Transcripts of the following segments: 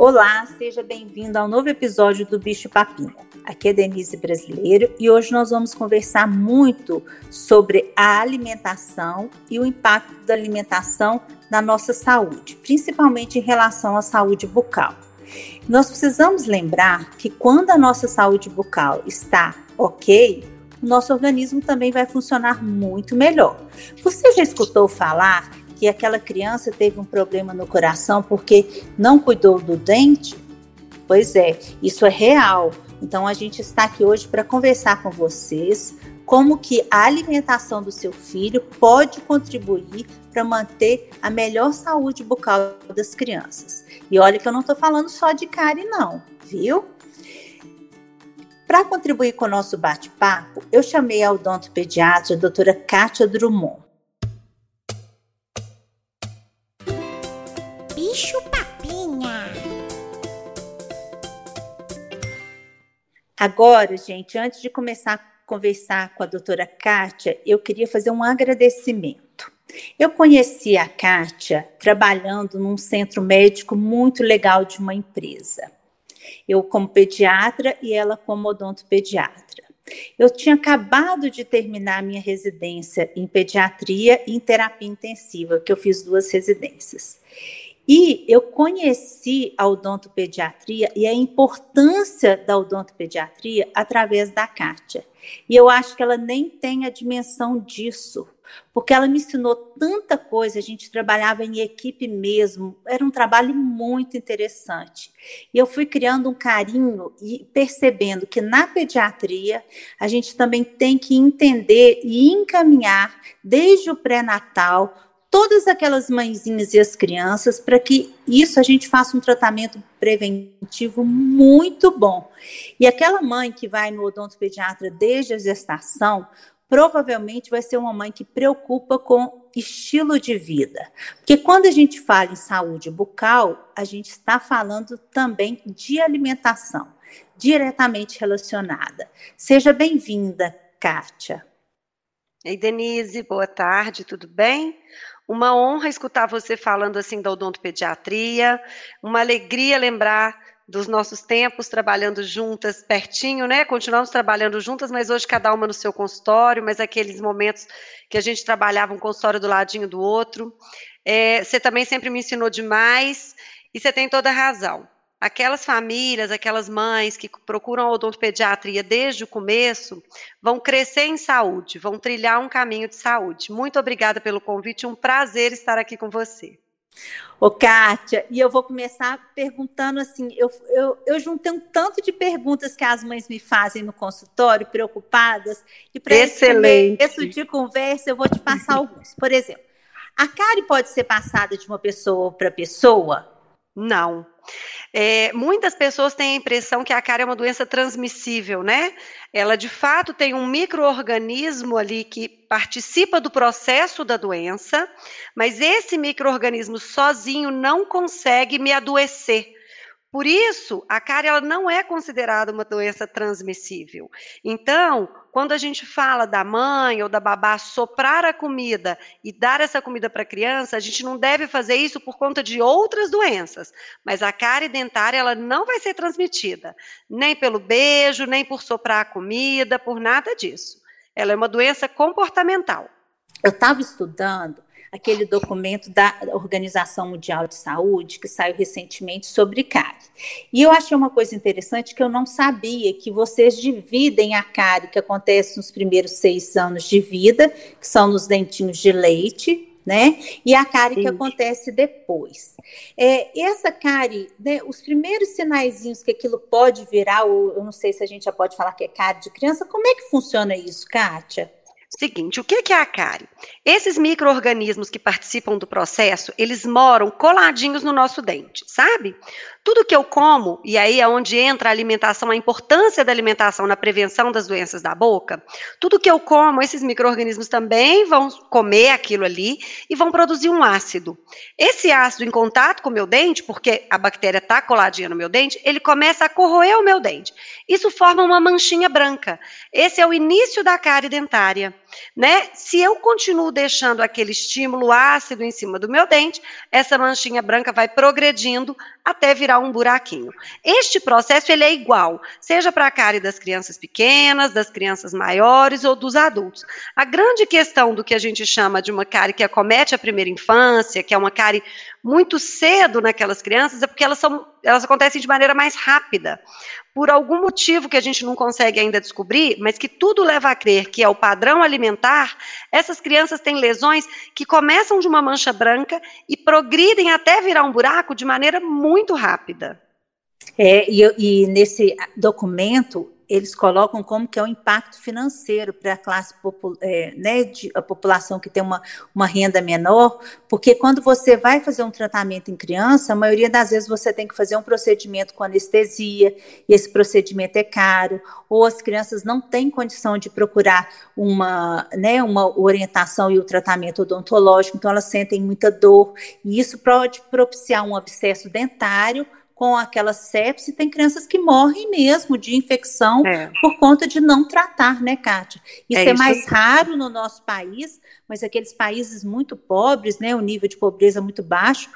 Olá, seja bem-vindo ao novo episódio do Bicho Papinha. Aqui é Denise Brasileiro e hoje nós vamos conversar muito sobre a alimentação e o impacto da alimentação na nossa saúde, principalmente em relação à saúde bucal. Nós precisamos lembrar que quando a nossa saúde bucal está ok, o nosso organismo também vai funcionar muito melhor. Você já escutou falar que aquela criança teve um problema no coração porque não cuidou do dente? Pois é, isso é real. Então a gente está aqui hoje para conversar com vocês como que a alimentação do seu filho pode contribuir para manter a melhor saúde bucal das crianças. E olha que eu não estou falando só de cárie não, viu? Para contribuir com o nosso bate-papo, eu chamei a odontopediatra a doutora Kátia Drummond. Bicho Papinha. Agora, gente, antes de começar a conversar com a doutora Kátia, eu queria fazer um agradecimento. Eu conheci a Kátia trabalhando num centro médico muito legal de uma empresa. Eu como pediatra e ela como odontopediatra. Eu tinha acabado de terminar minha residência em pediatria e em terapia intensiva, que eu fiz duas residências. E eu conheci a odontopediatria e a importância da odontopediatria através da Kátia. E eu acho que ela nem tem a dimensão disso, porque ela me ensinou tanta coisa, a gente trabalhava em equipe mesmo, era um trabalho muito interessante. E eu fui criando um carinho e percebendo que na pediatria a gente também tem que entender e encaminhar desde o pré-natal todas aquelas mãezinhas e as crianças para que isso a gente faça um tratamento preventivo muito bom. E aquela mãe que vai no odontopediatra desde a gestação, provavelmente vai ser uma mãe que preocupa com estilo de vida. Porque quando a gente fala em saúde bucal, a gente está falando também de alimentação, diretamente relacionada. Seja bem-vinda, Kátia. Ei, Denise, boa tarde, tudo bem? Uma honra escutar você falando assim da odontopediatria, uma alegria lembrar dos nossos tempos trabalhando juntas, pertinho, né? Continuamos trabalhando juntas, mas hoje cada uma no seu consultório, mas aqueles momentos que a gente trabalhava um consultório do ladinho do outro. É, você também sempre me ensinou demais e você tem toda a razão aquelas famílias, aquelas mães que procuram a odontopediatria desde o começo, vão crescer em saúde, vão trilhar um caminho de saúde. Muito obrigada pelo convite, um prazer estar aqui com você. Ô, Kátia, e eu vou começar perguntando assim: eu, eu, eu juntei um tanto de perguntas que as mães me fazem no consultório, preocupadas, e para esse começo de conversa eu vou te passar alguns. Por exemplo, a cárie pode ser passada de uma pessoa para pessoa? Não. É, muitas pessoas têm a impressão que a cárie é uma doença transmissível, né? Ela de fato tem um microorganismo ali que participa do processo da doença, mas esse microorganismo sozinho não consegue me adoecer. Por isso, a cárie ela não é considerada uma doença transmissível. Então, quando a gente fala da mãe ou da babá soprar a comida e dar essa comida para a criança, a gente não deve fazer isso por conta de outras doenças. Mas a cárie dentária ela não vai ser transmitida, nem pelo beijo, nem por soprar a comida, por nada disso. Ela é uma doença comportamental. Eu estava estudando aquele documento da Organização Mundial de Saúde, que saiu recentemente sobre cárie. E eu achei uma coisa interessante que eu não sabia, que vocês dividem a cárie que acontece nos primeiros seis anos de vida, que são nos dentinhos de leite, né? E a cárie Sim. que acontece depois. É, essa cárie, né, os primeiros sinaizinhos que aquilo pode virar, ou eu não sei se a gente já pode falar que é cárie de criança, como é que funciona isso, Kátia? Seguinte, o que é a cárie? Esses micro-organismos que participam do processo, eles moram coladinhos no nosso dente, sabe? Tudo que eu como, e aí é onde entra a alimentação, a importância da alimentação na prevenção das doenças da boca, tudo que eu como, esses micro-organismos também vão comer aquilo ali e vão produzir um ácido. Esse ácido, em contato com o meu dente, porque a bactéria está coladinha no meu dente, ele começa a corroer o meu dente. Isso forma uma manchinha branca. Esse é o início da cárie dentária. Né? Se eu continuo deixando aquele estímulo ácido em cima do meu dente, essa manchinha branca vai progredindo até virar um buraquinho. Este processo ele é igual, seja para a cárie das crianças pequenas, das crianças maiores ou dos adultos. A grande questão do que a gente chama de uma cárie que acomete a primeira infância, que é uma cárie muito cedo naquelas crianças, é porque elas são elas acontecem de maneira mais rápida. Por algum motivo que a gente não consegue ainda descobrir, mas que tudo leva a crer que é o padrão alimentar, essas crianças têm lesões que começam de uma mancha branca e progridem até virar um buraco de maneira muito rápida. É, e, e nesse documento eles colocam como que é o impacto financeiro para a classe é, né, de, a população que tem uma, uma renda menor, porque quando você vai fazer um tratamento em criança, a maioria das vezes você tem que fazer um procedimento com anestesia, e esse procedimento é caro, ou as crianças não têm condição de procurar uma, né, uma orientação e o tratamento odontológico, então elas sentem muita dor, e isso pode propiciar um abscesso dentário com aquela sepse, tem crianças que morrem mesmo de infecção é. por conta de não tratar, né, Kátia? Isso é, é mais raro no nosso país, mas aqueles países muito pobres, né, o nível de pobreza muito baixo,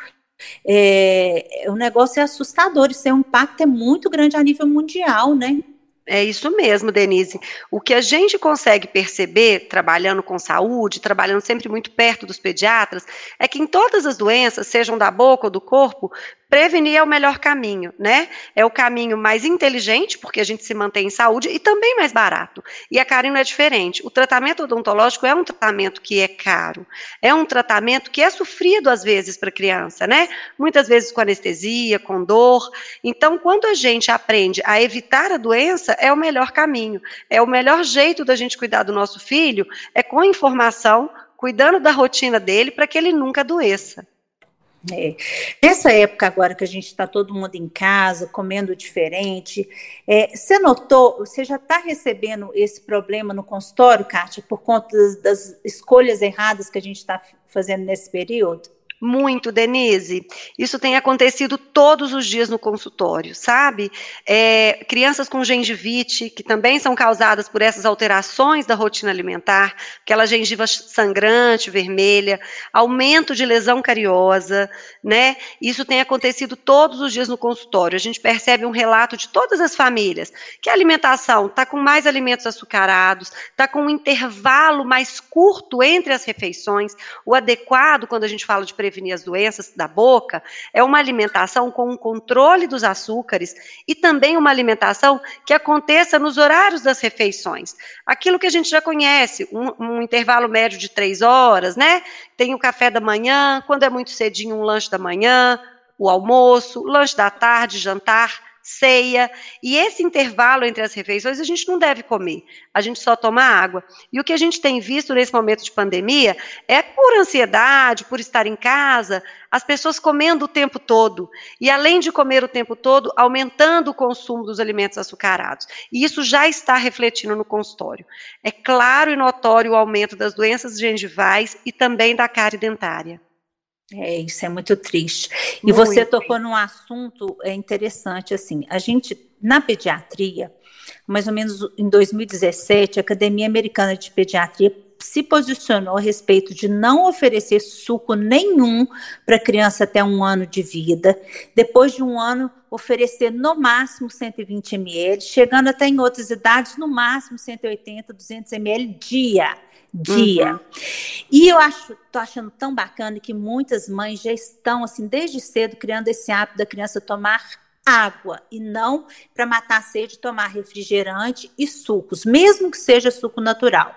é, o negócio é assustador, isso é um impacto é muito grande a nível mundial, né? É isso mesmo, Denise. O que a gente consegue perceber, trabalhando com saúde, trabalhando sempre muito perto dos pediatras, é que em todas as doenças, sejam da boca ou do corpo, prevenir é o melhor caminho, né? É o caminho mais inteligente, porque a gente se mantém em saúde, e também mais barato. E a não é diferente. O tratamento odontológico é um tratamento que é caro, é um tratamento que é sofrido às vezes para a criança, né? Muitas vezes com anestesia, com dor. Então, quando a gente aprende a evitar a doença, é o melhor caminho. É o melhor jeito da gente cuidar do nosso filho, é com informação, cuidando da rotina dele para que ele nunca adoeça. É. Nessa época agora que a gente está todo mundo em casa, comendo diferente, é, você notou, você já está recebendo esse problema no consultório, Kátia, por conta das, das escolhas erradas que a gente está fazendo nesse período? Muito, Denise. Isso tem acontecido todos os dias no consultório, sabe? É, crianças com gengivite, que também são causadas por essas alterações da rotina alimentar, aquela gengiva sangrante, vermelha, aumento de lesão cariosa, né? Isso tem acontecido todos os dias no consultório. A gente percebe um relato de todas as famílias que a alimentação está com mais alimentos açucarados, está com um intervalo mais curto entre as refeições, o adequado quando a gente fala de prevenção prevenir as doenças da boca é uma alimentação com um controle dos açúcares e também uma alimentação que aconteça nos horários das refeições. Aquilo que a gente já conhece, um, um intervalo médio de três horas, né? Tem o café da manhã, quando é muito cedinho, um lanche da manhã, o almoço, lanche da tarde, jantar ceia, e esse intervalo entre as refeições a gente não deve comer, a gente só toma água. E o que a gente tem visto nesse momento de pandemia é por ansiedade, por estar em casa, as pessoas comendo o tempo todo, e além de comer o tempo todo, aumentando o consumo dos alimentos açucarados. E isso já está refletindo no consultório. É claro e notório o aumento das doenças gengivais e também da cárie dentária. É, isso é muito triste. E muito. você tocou num assunto é interessante, assim, a gente, na pediatria, mais ou menos em 2017, a Academia Americana de Pediatria se posicionou a respeito de não oferecer suco nenhum para criança até um ano de vida. Depois de um ano, oferecer no máximo 120 ml, chegando até em outras idades, no máximo 180, 200 ml dia dia. Uhum. E eu acho, tô achando tão bacana que muitas mães já estão assim desde cedo criando esse hábito da criança tomar água e não para matar a sede tomar refrigerante e sucos, mesmo que seja suco natural.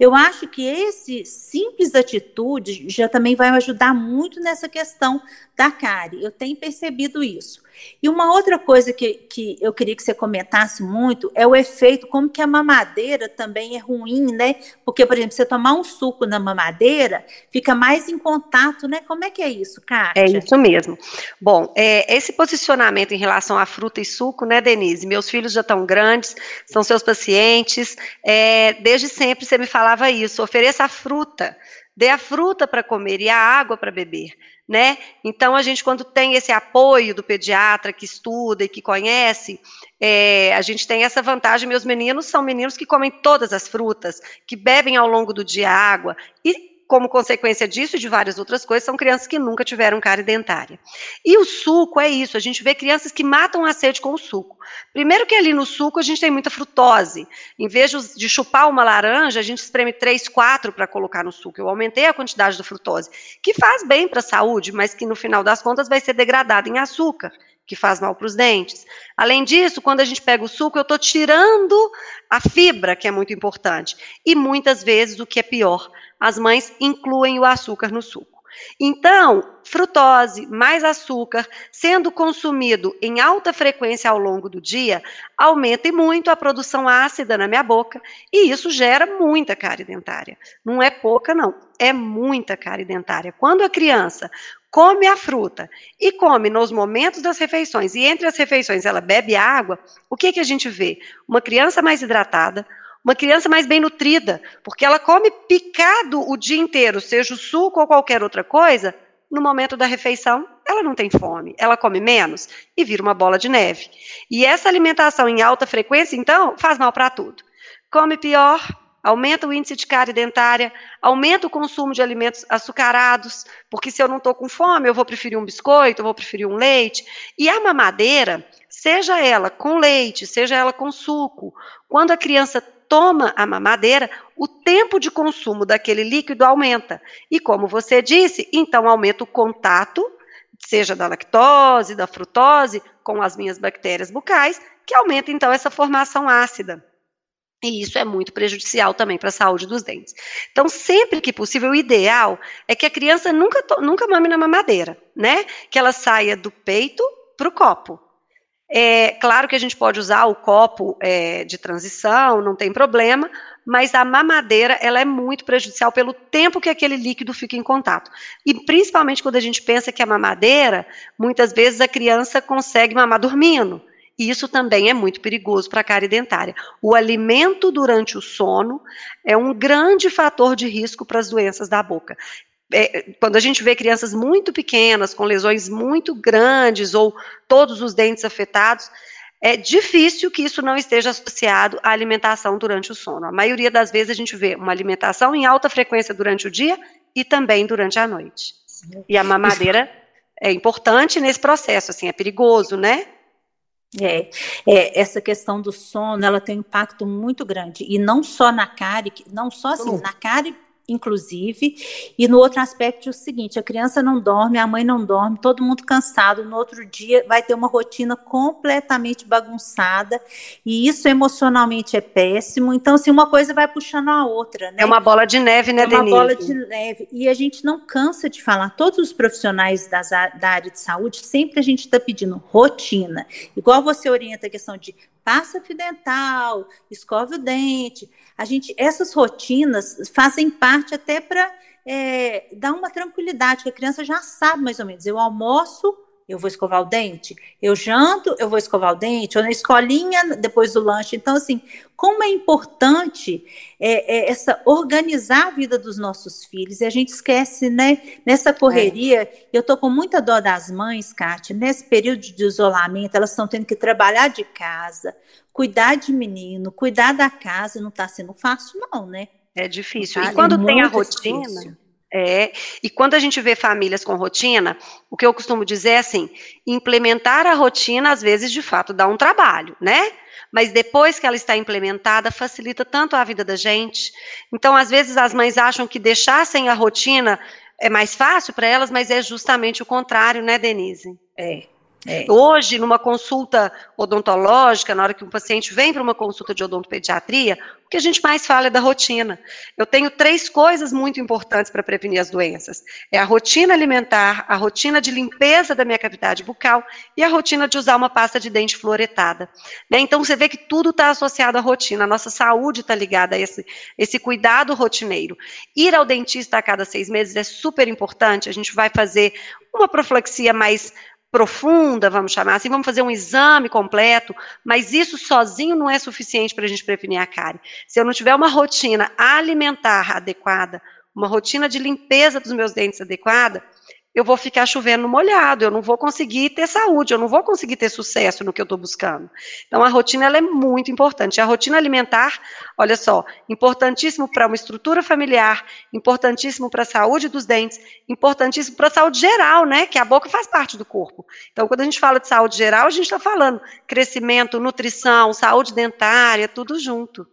Eu acho que esse simples atitude já também vai ajudar muito nessa questão da cárie. Eu tenho percebido isso. E uma outra coisa que, que eu queria que você comentasse muito é o efeito, como que a mamadeira também é ruim, né? Porque, por exemplo, você tomar um suco na mamadeira, fica mais em contato, né? Como é que é isso, Kátia? É isso mesmo. Bom, é, esse posicionamento em relação à fruta e suco, né, Denise? Meus filhos já estão grandes, são seus pacientes, é, desde sempre você me falava isso, ofereça a fruta, dê a fruta para comer e a água para beber, né? Então, a gente, quando tem esse apoio do pediatra que estuda e que conhece, é, a gente tem essa vantagem. Meus meninos são meninos que comem todas as frutas, que bebem ao longo do dia água e como consequência disso e de várias outras coisas, são crianças que nunca tiveram cárie dentária. E o suco é isso, a gente vê crianças que matam a sede com o suco. Primeiro que ali no suco a gente tem muita frutose. Em vez de chupar uma laranja, a gente espreme três, quatro para colocar no suco. Eu aumentei a quantidade da frutose, que faz bem para a saúde, mas que no final das contas vai ser degradada em açúcar que faz mal para os dentes. Além disso, quando a gente pega o suco, eu estou tirando a fibra, que é muito importante. E muitas vezes, o que é pior, as mães incluem o açúcar no suco. Então, frutose mais açúcar, sendo consumido em alta frequência ao longo do dia, aumenta muito a produção ácida na minha boca e isso gera muita cárie dentária. Não é pouca, não, é muita cárie dentária. Quando a criança come a fruta e come nos momentos das refeições, e entre as refeições ela bebe água, o que, que a gente vê? Uma criança mais hidratada, uma criança mais bem nutrida, porque ela come picado o dia inteiro, seja o suco ou qualquer outra coisa, no momento da refeição, ela não tem fome, ela come menos e vira uma bola de neve. E essa alimentação em alta frequência, então, faz mal para tudo. Come pior, aumenta o índice de cárie dentária, aumenta o consumo de alimentos açucarados, porque se eu não estou com fome, eu vou preferir um biscoito, eu vou preferir um leite. E a mamadeira, seja ela com leite, seja ela com suco, quando a criança toma a mamadeira, o tempo de consumo daquele líquido aumenta. E como você disse, então aumenta o contato, seja da lactose, da frutose, com as minhas bactérias bucais, que aumenta então essa formação ácida. E isso é muito prejudicial também para a saúde dos dentes. Então, sempre que possível, o ideal é que a criança nunca, nunca mame na mamadeira, né? Que ela saia do peito para o copo. É claro que a gente pode usar o copo é, de transição, não tem problema, mas a mamadeira ela é muito prejudicial pelo tempo que aquele líquido fica em contato. E principalmente quando a gente pensa que a mamadeira, muitas vezes a criança consegue mamar dormindo. E isso também é muito perigoso para a cárie dentária. O alimento durante o sono é um grande fator de risco para as doenças da boca. É, quando a gente vê crianças muito pequenas, com lesões muito grandes ou todos os dentes afetados, é difícil que isso não esteja associado à alimentação durante o sono. A maioria das vezes a gente vê uma alimentação em alta frequência durante o dia e também durante a noite. E a mamadeira é importante nesse processo, assim, é perigoso, né? É, é, essa questão do sono, ela tem um impacto muito grande, e não só na cárie, não só assim, uhum. na cárie inclusive. E no outro aspecto é o seguinte: a criança não dorme, a mãe não dorme, todo mundo cansado. No outro dia vai ter uma rotina completamente bagunçada, e isso emocionalmente é péssimo. Então, assim, uma coisa vai puxando a outra, né? É uma bola de neve, né, é uma bola de neve. E a gente não cansa de falar, todos os profissionais das, da área de saúde, sempre a gente está pedindo rotina. Igual você orienta a questão de passa fio dental, escove o dente. A gente, essas rotinas fazem parte até para é, dar uma tranquilidade, que a criança já sabe mais ou menos. Eu almoço, eu vou escovar o dente. Eu janto, eu vou escovar o dente. Ou na escolinha, depois do lanche. Então, assim, como é importante é, é, essa organizar a vida dos nossos filhos. E a gente esquece, né? Nessa correria, é. eu tô com muita dó das mães, Kátia. Nesse período de isolamento, elas estão tendo que trabalhar de casa, cuidar de menino, cuidar da casa. Não está sendo fácil, não, né? É difícil. Tá? E quando é tem a rotina... Difícil é, e quando a gente vê famílias com rotina, o que eu costumo dizer é assim: implementar a rotina, às vezes, de fato, dá um trabalho, né? Mas depois que ela está implementada, facilita tanto a vida da gente. Então, às vezes, as mães acham que deixassem a rotina é mais fácil para elas, mas é justamente o contrário, né, Denise? É. É. Hoje, numa consulta odontológica, na hora que um paciente vem para uma consulta de odontopediatria, o que a gente mais fala é da rotina. Eu tenho três coisas muito importantes para prevenir as doenças: é a rotina alimentar, a rotina de limpeza da minha cavidade bucal e a rotina de usar uma pasta de dente fluoretada. Né? Então, você vê que tudo está associado à rotina, a nossa saúde está ligada a esse, esse cuidado rotineiro. Ir ao dentista a cada seis meses é super importante, a gente vai fazer uma profilaxia mais profunda, vamos chamar assim, vamos fazer um exame completo, mas isso sozinho não é suficiente para a gente prevenir a cárie. Se eu não tiver uma rotina alimentar adequada, uma rotina de limpeza dos meus dentes adequada, eu vou ficar chovendo molhado, eu não vou conseguir ter saúde, eu não vou conseguir ter sucesso no que eu estou buscando. Então, a rotina ela é muito importante. A rotina alimentar, olha só, importantíssimo para uma estrutura familiar, importantíssimo para a saúde dos dentes, importantíssimo para a saúde geral, né? Que a boca faz parte do corpo. Então, quando a gente fala de saúde geral, a gente está falando crescimento, nutrição, saúde dentária, tudo junto.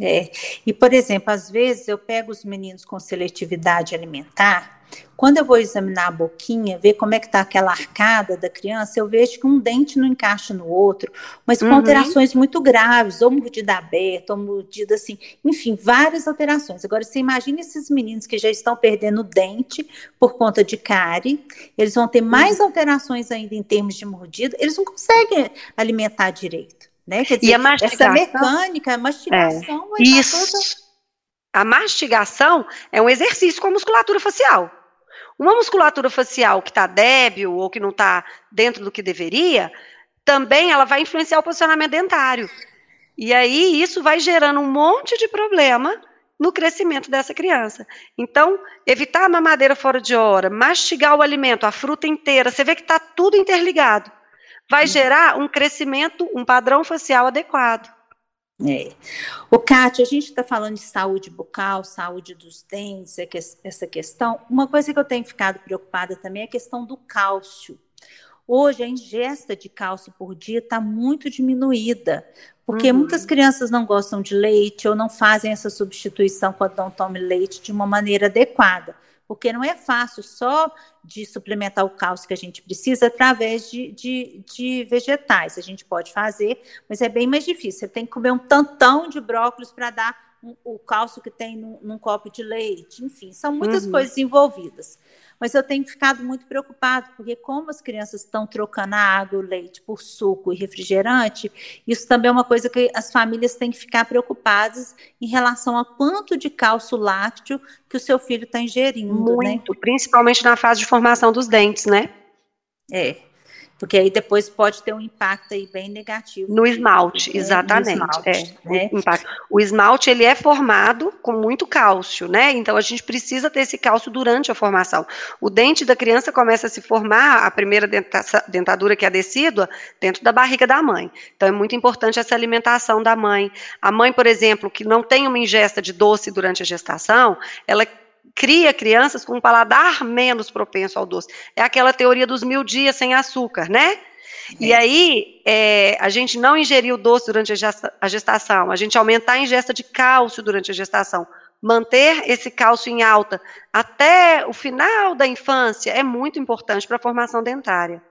É. E, por exemplo, às vezes eu pego os meninos com seletividade alimentar quando eu vou examinar a boquinha, ver como é que está aquela arcada da criança, eu vejo que um dente não encaixa no outro, mas com uhum. alterações muito graves, ou mordida aberta, ou mordida assim, enfim, várias alterações. Agora, você imagina esses meninos que já estão perdendo dente por conta de cárie, eles vão ter mais uhum. alterações ainda em termos de mordida, eles não conseguem alimentar direito. Né? Dizer, e a mastigação? essa mecânica, a mastigação é. Isso. Toda... A mastigação é um exercício com a musculatura facial. Uma musculatura facial que está débil ou que não está dentro do que deveria, também ela vai influenciar o posicionamento dentário. E aí isso vai gerando um monte de problema no crescimento dessa criança. Então, evitar a mamadeira fora de hora, mastigar o alimento, a fruta inteira, você vê que está tudo interligado. Vai uhum. gerar um crescimento, um padrão facial adequado. É. O Kátia, a gente está falando de saúde bucal, saúde dos dentes, é essa questão. Uma coisa que eu tenho ficado preocupada também é a questão do cálcio. Hoje a ingesta de cálcio por dia está muito diminuída, porque uhum. muitas crianças não gostam de leite ou não fazem essa substituição quando não tomam leite de uma maneira adequada porque não é fácil só de suplementar o cálcio que a gente precisa através de, de, de, vegetais. A gente pode fazer, mas é bem mais difícil. Você tem que comer um tantão de brócolis para dar um, o cálcio que tem num, num, copo de leite. Enfim, são muitas uhum. coisas envolvidas mas eu tenho ficado muito preocupado, porque como as crianças estão trocando a água, o leite por suco e refrigerante, isso também é uma coisa que as famílias têm que ficar preocupadas em relação a quanto de cálcio lácteo que o seu filho está ingerindo. Né? Muito, né? principalmente na fase de formação dos dentes, né? É. Porque aí depois pode ter um impacto aí bem negativo. No esmalte, exatamente. No esmalte, é, né? o, o esmalte, ele é formado com muito cálcio, né? Então, a gente precisa ter esse cálcio durante a formação. O dente da criança começa a se formar, a primeira dentadura que é decídua, dentro da barriga da mãe. Então, é muito importante essa alimentação da mãe. A mãe, por exemplo, que não tem uma ingesta de doce durante a gestação, ela cria crianças com um paladar menos propenso ao doce. É aquela teoria dos mil dias sem açúcar, né? É. E aí, é, a gente não ingerir o doce durante a gestação, a gente aumentar a ingesta de cálcio durante a gestação, manter esse cálcio em alta até o final da infância é muito importante para a formação dentária.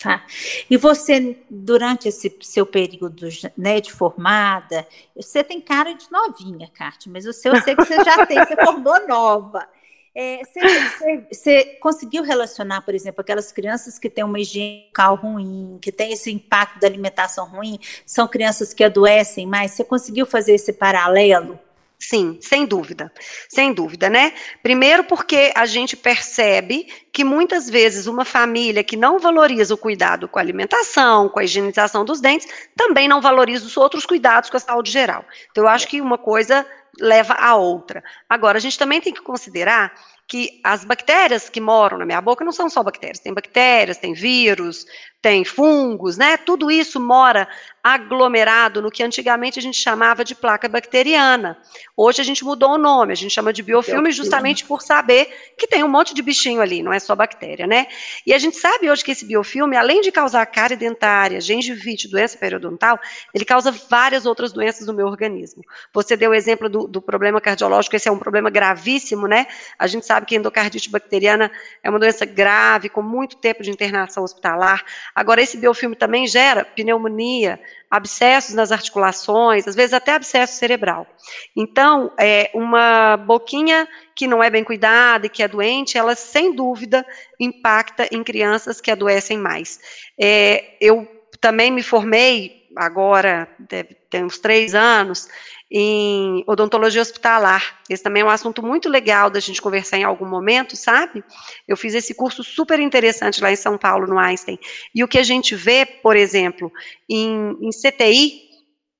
Tá. E você, durante esse seu período né, de formada, você tem cara de novinha, Kátia, mas eu sei, eu sei que você já tem, você formou nova. É, você, você, você, conseguiu relacionar, por exemplo, aquelas crianças que têm uma higiene ruim, que têm esse impacto da alimentação ruim, são crianças que adoecem mais? Você conseguiu fazer esse paralelo? Sim, sem dúvida, sem dúvida, né? Primeiro porque a gente percebe que muitas vezes uma família que não valoriza o cuidado com a alimentação, com a higienização dos dentes, também não valoriza os outros cuidados com a saúde geral. Então, eu acho que uma coisa leva a outra. Agora, a gente também tem que considerar que as bactérias que moram na minha boca não são só bactérias, tem bactérias, tem vírus, tem fungos, né? Tudo isso mora aglomerado no que antigamente a gente chamava de placa bacteriana. Hoje a gente mudou o nome, a gente chama de biofilme justamente por saber que tem um monte de bichinho ali, não é só bactéria, né? E a gente sabe hoje que esse biofilme, além de causar cárie dentária, gengivite, doença periodontal, ele causa várias outras doenças no meu organismo. Você deu o exemplo do, do problema cardiológico, esse é um problema gravíssimo, né? A gente sabe que endocardite bacteriana é uma doença grave, com muito tempo de internação hospitalar. Agora, esse biofilme também gera pneumonia, abscessos nas articulações, às vezes até abscesso cerebral. Então, é, uma boquinha que não é bem cuidada e que é doente, ela sem dúvida impacta em crianças que adoecem mais. É, eu também me formei agora, deve ter uns três anos, em odontologia hospitalar. Esse também é um assunto muito legal da gente conversar em algum momento, sabe? Eu fiz esse curso super interessante lá em São Paulo, no Einstein. E o que a gente vê, por exemplo, em, em CTI,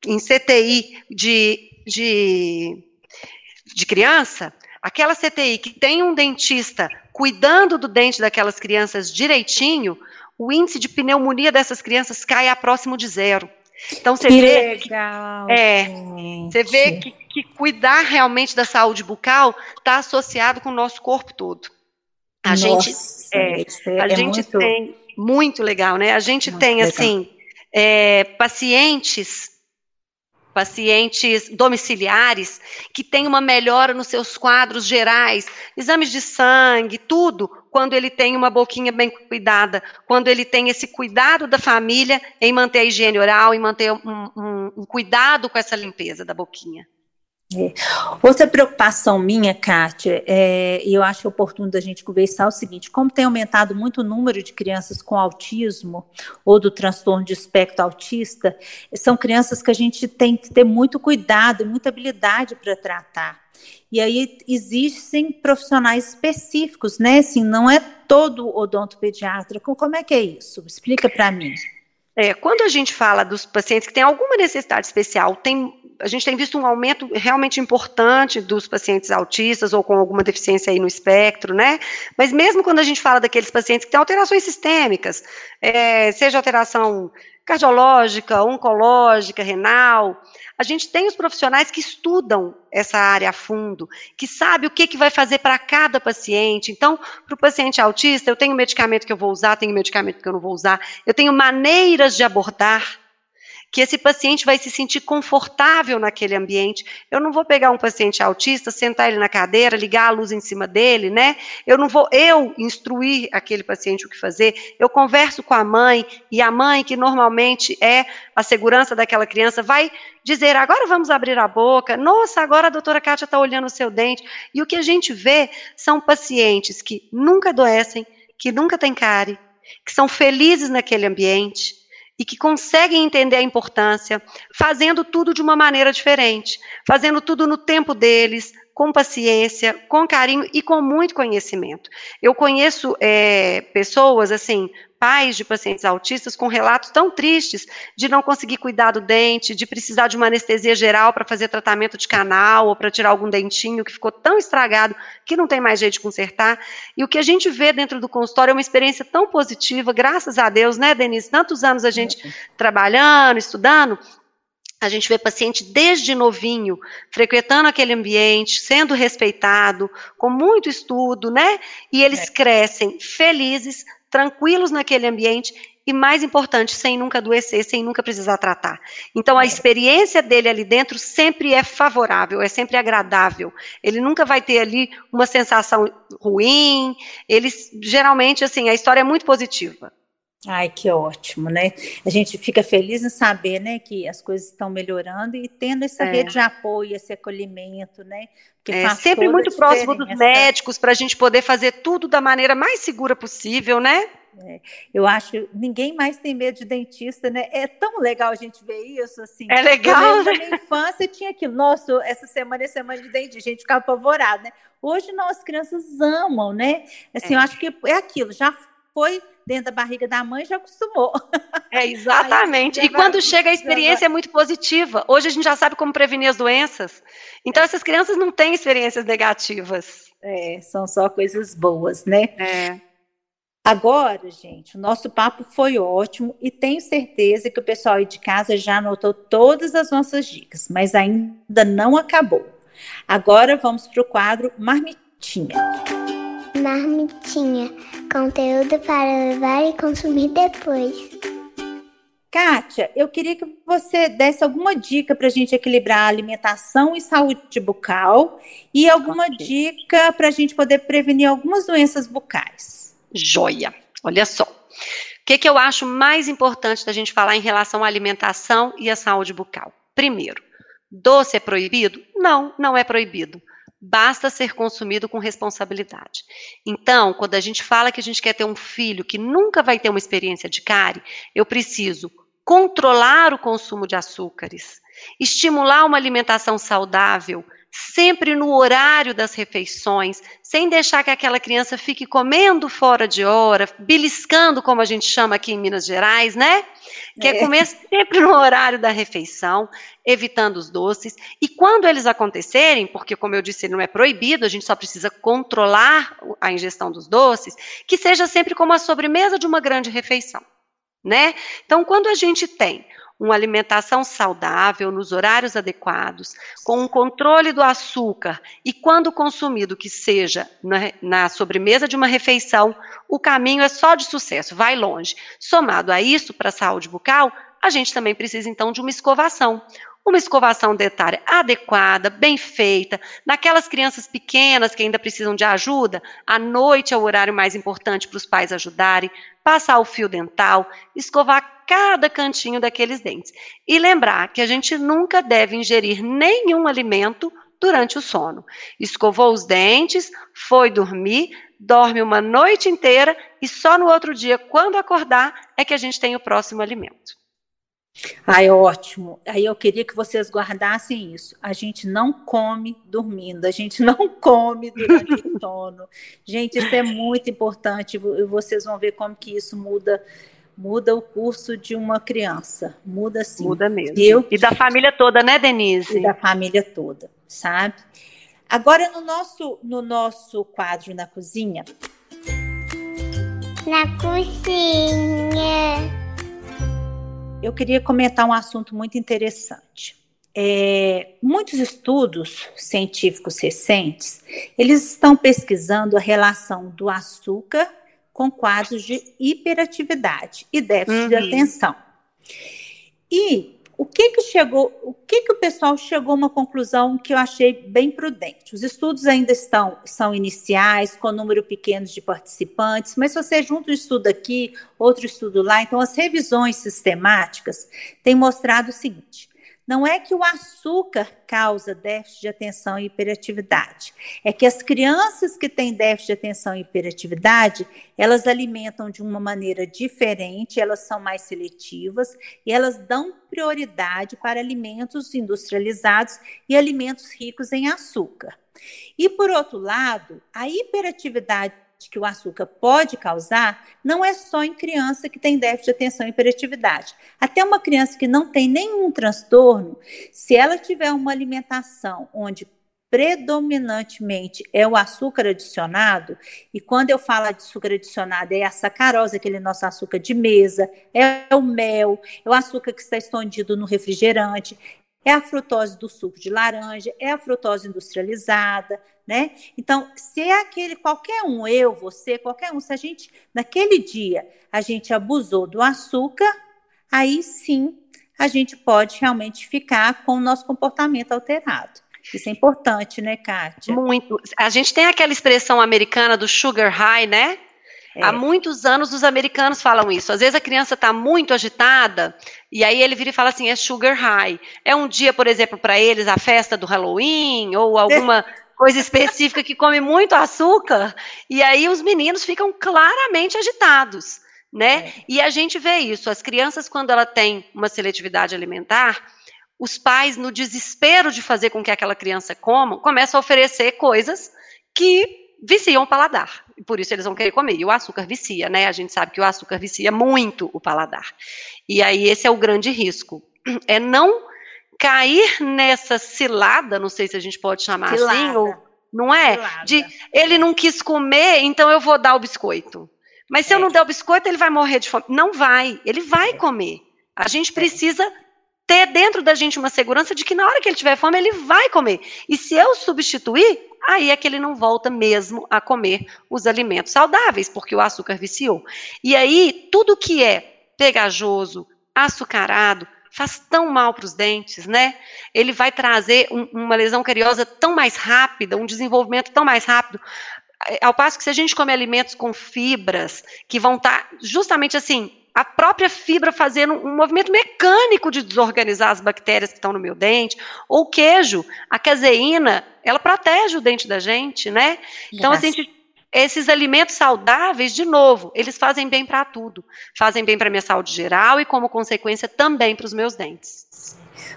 em CTI de, de, de criança, aquela CTI que tem um dentista cuidando do dente daquelas crianças direitinho, o índice de pneumonia dessas crianças cai a próximo de zero. Então você que vê legal, que, é, gente. você vê que, que cuidar realmente da saúde bucal está associado com o nosso corpo todo. A Nossa, gente, é, é, a é gente muito, tem muito legal, né? A gente Muito tem legal. assim é, pacientes pacientes domiciliares que têm uma melhora nos seus quadros gerais, exames de sangue, tudo, quando ele tem uma boquinha bem cuidada, quando ele tem esse cuidado da família em manter a higiene oral, em manter um, um- um cuidado com essa limpeza da boquinha. Outra preocupação minha, Kátia, é, e eu acho oportuno da gente conversar é o seguinte: como tem aumentado muito o número de crianças com autismo ou do transtorno de espectro autista, são crianças que a gente tem que ter muito cuidado e muita habilidade para tratar. E aí existem profissionais específicos, né? Assim, não é todo odontopediatra. Co- Como é que é isso? Explica para mim. É, quando a gente fala dos pacientes que têm alguma necessidade especial, tem, a gente tem visto um aumento realmente importante dos pacientes autistas ou com alguma deficiência aí no espectro, né? Mas mesmo quando a gente fala daqueles pacientes que têm alterações sistêmicas, é, seja alteração cardiológica, oncológica, renal, a gente tem os profissionais que estudam essa área a fundo, que sabe o que, que vai fazer para cada paciente. Então, para o paciente autista, eu tenho medicamento que eu vou usar, tenho medicamento que eu não vou usar, eu tenho maneiras de abordar que esse paciente vai se sentir confortável naquele ambiente. Eu não vou pegar um paciente autista, sentar ele na cadeira, ligar a luz em cima dele, né? Eu não vou eu instruir aquele paciente o que fazer. Eu converso com a mãe e a mãe, que normalmente é a segurança daquela criança, vai dizer: agora vamos abrir a boca. Nossa, agora a doutora Kátia está olhando o seu dente. E o que a gente vê são pacientes que nunca adoecem, que nunca têm cárie, que são felizes naquele ambiente e que conseguem entender a importância, fazendo tudo de uma maneira diferente, fazendo tudo no tempo deles, com paciência, com carinho e com muito conhecimento. Eu conheço é, pessoas, assim, pais de pacientes autistas com relatos tão tristes de não conseguir cuidar do dente, de precisar de uma anestesia geral para fazer tratamento de canal ou para tirar algum dentinho que ficou tão estragado que não tem mais jeito de consertar. E o que a gente vê dentro do consultório é uma experiência tão positiva, graças a Deus, né, Denise? Tantos anos a gente trabalhando, estudando, a gente vê paciente desde novinho, frequentando aquele ambiente, sendo respeitado, com muito estudo, né? E eles É. crescem felizes, tranquilos naquele ambiente e, mais importante, sem nunca adoecer, sem nunca precisar tratar. Então, a É. experiência dele ali dentro sempre é favorável, é sempre agradável. Ele nunca vai ter ali uma sensação ruim. Eles, geralmente, assim, a história é muito positiva. Ai, que ótimo, né? A gente fica feliz em saber, né, que as coisas estão melhorando e tendo essa É. rede de apoio, esse acolhimento, né? Porque É, sempre muito próximo dos médicos para a gente poder fazer tudo da maneira mais segura possível, né? Eu acho, ninguém mais tem medo de dentista, né? É tão legal a gente ver isso, assim. É legal, né? na minha infância tinha aquilo, nossa, essa semana é semana de dentista, a gente ficava apavorada, né? Hoje não, as crianças amam, né? Assim, É. eu acho que é aquilo, já foi dentro da barriga da mãe, já acostumou. É, exatamente. Aí, e quando chega a experiência é muito positiva. Hoje a gente já sabe como prevenir as doenças. Então essas crianças não têm experiências negativas. É, são só coisas boas, né? É. Agora, gente, o nosso papo foi ótimo e tenho certeza que o pessoal aí de casa já anotou todas as nossas dicas, mas ainda não acabou. Agora vamos para o quadro Marmitinha. Marmitinha, conteúdo para levar e consumir depois. Kátia, eu queria que você desse alguma dica para a gente equilibrar a alimentação e saúde bucal e alguma Ok. dica para a gente poder prevenir algumas doenças bucais. Joia. Olha só. O que, que eu acho mais importante da gente falar em relação à alimentação e à saúde bucal? Primeiro, doce é proibido? Não, não é proibido. Basta ser consumido com responsabilidade. Então, quando a gente fala que a gente quer ter um filho que nunca vai ter uma experiência de cárie, eu preciso controlar o consumo de açúcares, estimular uma alimentação saudável, sempre no horário das refeições, sem deixar que aquela criança fique comendo fora de hora, beliscando, como a gente chama aqui em Minas Gerais, né? Que é, é comer sempre no horário da refeição, evitando os doces. E quando eles acontecerem, porque, como eu disse, não é proibido, a gente só precisa controlar a ingestão dos doces, que seja sempre como a sobremesa de uma grande refeição. Né? Então, quando a gente tem uma alimentação saudável nos horários adequados, com um controle do açúcar e quando consumido que seja na, na, sobremesa de uma refeição, o caminho é só de sucesso, vai longe. Somado a isso, para a saúde bucal, a gente também precisa então de uma escovação uma escovação dentária adequada, bem feita, naquelas crianças pequenas que ainda precisam de ajuda, à noite é o horário mais importante para os pais ajudarem, passar o fio dental, escovar cada cantinho daqueles dentes. E lembrar que a gente nunca deve ingerir nenhum alimento durante o sono. Escovou os dentes, foi dormir, dorme uma noite inteira e só no outro dia, quando acordar, é que a gente tem o próximo alimento. Ai, ótimo. Aí eu queria que vocês guardassem isso. A gente não come dormindo, a gente não come durante o sono. Gente, isso é muito importante. E vocês vão ver como que isso muda muda o curso de uma criança. Muda sim. Muda mesmo. Eu, e da família toda, né, Denise? E da família toda, sabe? Agora no nosso no nosso quadro na cozinha. Na cozinha eu queria comentar um assunto muito interessante. É, muitos estudos científicos recentes, eles estão pesquisando a relação do açúcar com quadros de hiperatividade e déficit uhum. de atenção. E o que que chegou, o que que o pessoal chegou a uma conclusão que eu achei bem prudente. Os estudos ainda estão são iniciais, com número pequeno de participantes, mas se você junta um estudo aqui, outro estudo lá, então as revisões sistemáticas têm mostrado o seguinte: não é que o açúcar causa déficit de atenção e hiperatividade. É que as crianças que têm déficit de atenção e hiperatividade, elas alimentam de uma maneira diferente, elas são mais seletivas e elas dão prioridade para alimentos industrializados e alimentos ricos em açúcar. E por outro lado, a hiperatividade que o açúcar pode causar não é só em criança que tem déficit de atenção e hiperatividade. Até uma criança que não tem nenhum transtorno, se ela tiver uma alimentação onde predominantemente é o açúcar adicionado, e quando eu falo de açúcar adicionado, é a sacarose, aquele nosso açúcar de mesa, é o mel, é o açúcar que está escondido no refrigerante, é a frutose do suco de laranja, é a frutose industrializada, né? Então, se é aquele qualquer um, eu, você, qualquer um, se a gente naquele dia a gente abusou do açúcar, aí sim a gente pode realmente ficar com o nosso comportamento alterado. Isso é importante, né, Kátia? Muito. A gente tem aquela expressão americana do sugar high, né? É. Há muitos anos os americanos falam isso. Às vezes a criança está muito agitada e aí ele vira e fala assim: é sugar high. É um dia, por exemplo, para eles a festa do Halloween ou alguma coisa específica que come muito açúcar e aí os meninos ficam claramente agitados, né? É. E a gente vê isso. As crianças quando ela tem uma seletividade alimentar os pais, no desespero de fazer com que aquela criança coma, começam a oferecer coisas que viciam o paladar. E por isso eles vão querer comer. E o açúcar vicia, né? A gente sabe que o açúcar vicia muito o paladar. E aí esse é o grande risco. É não cair nessa cilada, não sei se a gente pode chamar assim, cilada. assim, ou não é? Cilada. De ele não quis comer, então eu vou dar o biscoito. Mas se é. eu não der o biscoito, ele vai morrer de fome. Não vai, ele vai comer. A gente precisa ter dentro da gente uma segurança de que na hora que ele tiver fome, ele vai comer. E se eu substituir, aí é que ele não volta mesmo a comer os alimentos saudáveis, porque o açúcar viciou. E aí, tudo que é pegajoso, açucarado, faz tão mal para os dentes, né? Ele vai trazer um, uma lesão cariosa tão mais rápida, um desenvolvimento tão mais rápido. Ao passo que se a gente comer alimentos com fibras, que vão estar tá justamente assim, a própria fibra fazendo um movimento mecânico de desorganizar as bactérias que estão no meu dente, ou queijo, a caseína, ela protege o dente da gente, né? Então, assim, esses alimentos saudáveis, de novo, eles fazem bem para tudo. Fazem bem para minha saúde geral e, como consequência, também para os meus dentes.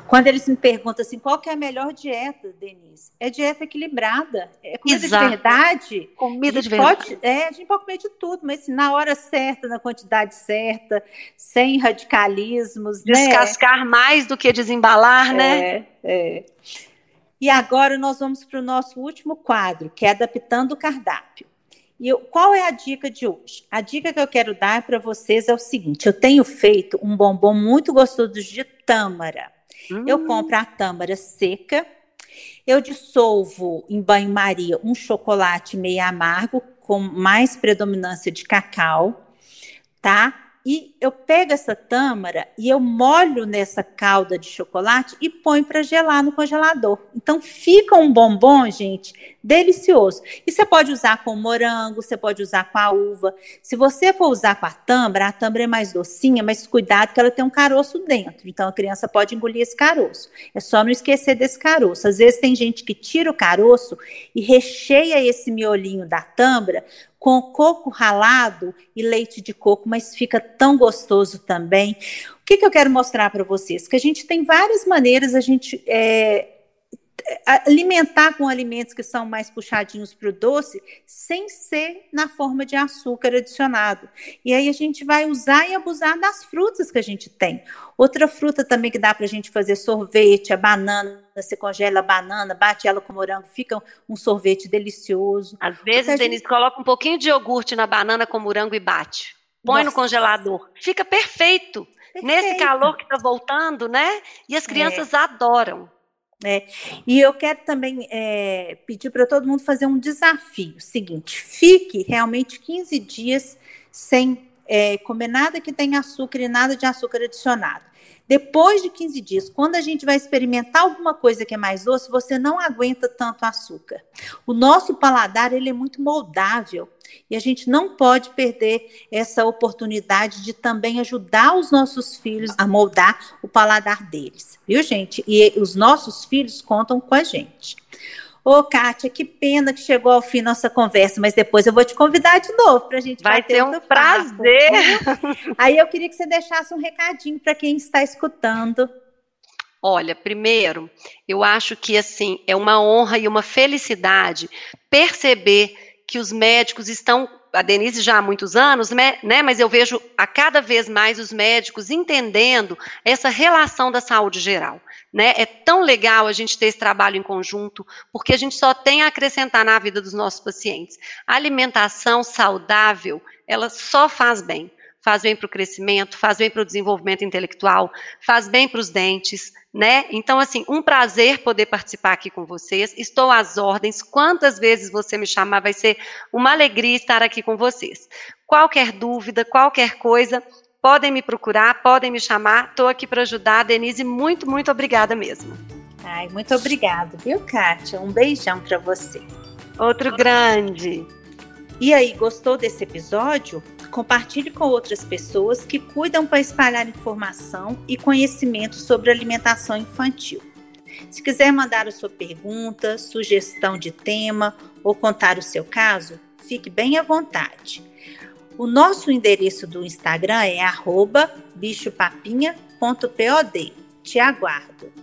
Quando eles me perguntam assim, qual que é a melhor dieta, Denise? É dieta equilibrada. É comida Exato. de verdade. Comida de verdade. Pode, é, a gente pode comer de tudo, mas assim, na hora certa, na quantidade certa, sem radicalismos. Né? Descascar né? mais do que desembalar, né? É, é. E agora nós vamos para o nosso último quadro, que é adaptando o cardápio. E eu, qual é a dica de hoje? A dica que eu quero dar para vocês é o seguinte: eu tenho feito um bombom muito gostoso de tâmara. Hum. Eu compro a tâmara seca, eu dissolvo em banho-maria um chocolate meio amargo com mais predominância de cacau, tá? E eu pego essa tâmara e eu molho nessa calda de chocolate e ponho para gelar no congelador. Então fica um bombom, gente, delicioso. E você pode usar com morango, você pode usar com a uva. Se você for usar com a tâmara, a tâmara é mais docinha, mas cuidado que ela tem um caroço dentro. Então a criança pode engolir esse caroço. É só não esquecer desse caroço. Às vezes tem gente que tira o caroço e recheia esse miolinho da tâmara com coco ralado e leite de coco, mas fica tão gostoso também. O que, que eu quero mostrar para vocês? Que a gente tem várias maneiras a gente é, alimentar com alimentos que são mais puxadinhos para o doce, sem ser na forma de açúcar adicionado. E aí a gente vai usar e abusar das frutas que a gente tem. Outra fruta também que dá para a gente fazer sorvete, a banana. Você congela a banana, bate ela com morango, fica um sorvete delicioso. Às vezes, gente... Denise, coloca um pouquinho de iogurte na banana com morango e bate. Põe Nossa. no congelador. Fica perfeito. perfeito. Nesse calor que está voltando, né? E as crianças é. adoram. É, e eu quero também é, pedir para todo mundo fazer um desafio. Seguinte, fique realmente 15 dias sem é, comer nada que tenha açúcar e nada de açúcar adicionado. Depois de 15 dias, quando a gente vai experimentar alguma coisa que é mais doce, você não aguenta tanto açúcar. O nosso paladar ele é muito moldável e a gente não pode perder essa oportunidade de também ajudar os nossos filhos a moldar o paladar deles, viu, gente? E os nossos filhos contam com a gente. Ô, Kátia, que pena que chegou ao fim nossa conversa, mas depois eu vou te convidar de novo para a gente Vai ter um prazer. Aí eu queria que você deixasse um recadinho para quem está escutando. Olha, primeiro, eu acho que assim é uma honra e uma felicidade perceber que os médicos estão, a Denise já há muitos anos, né, né, mas eu vejo a cada vez mais os médicos entendendo essa relação da saúde geral. Né? É tão legal a gente ter esse trabalho em conjunto, porque a gente só tem a acrescentar na vida dos nossos pacientes. A alimentação saudável, ela só faz bem faz bem para o crescimento, faz bem para o desenvolvimento intelectual, faz bem para os dentes, né? Então, assim, um prazer poder participar aqui com vocês. Estou às ordens. Quantas vezes você me chamar, vai ser uma alegria estar aqui com vocês. Qualquer dúvida, qualquer coisa, podem me procurar, podem me chamar. Estou aqui para ajudar. Denise, muito, muito obrigada mesmo. Ai, muito obrigada, viu, Kátia? Um beijão para você. Outro grande. E aí, gostou desse episódio? Compartilhe com outras pessoas que cuidam para espalhar informação e conhecimento sobre alimentação infantil. Se quiser mandar a sua pergunta, sugestão de tema ou contar o seu caso, fique bem à vontade. O nosso endereço do Instagram é bichopapinha.pod. Te aguardo.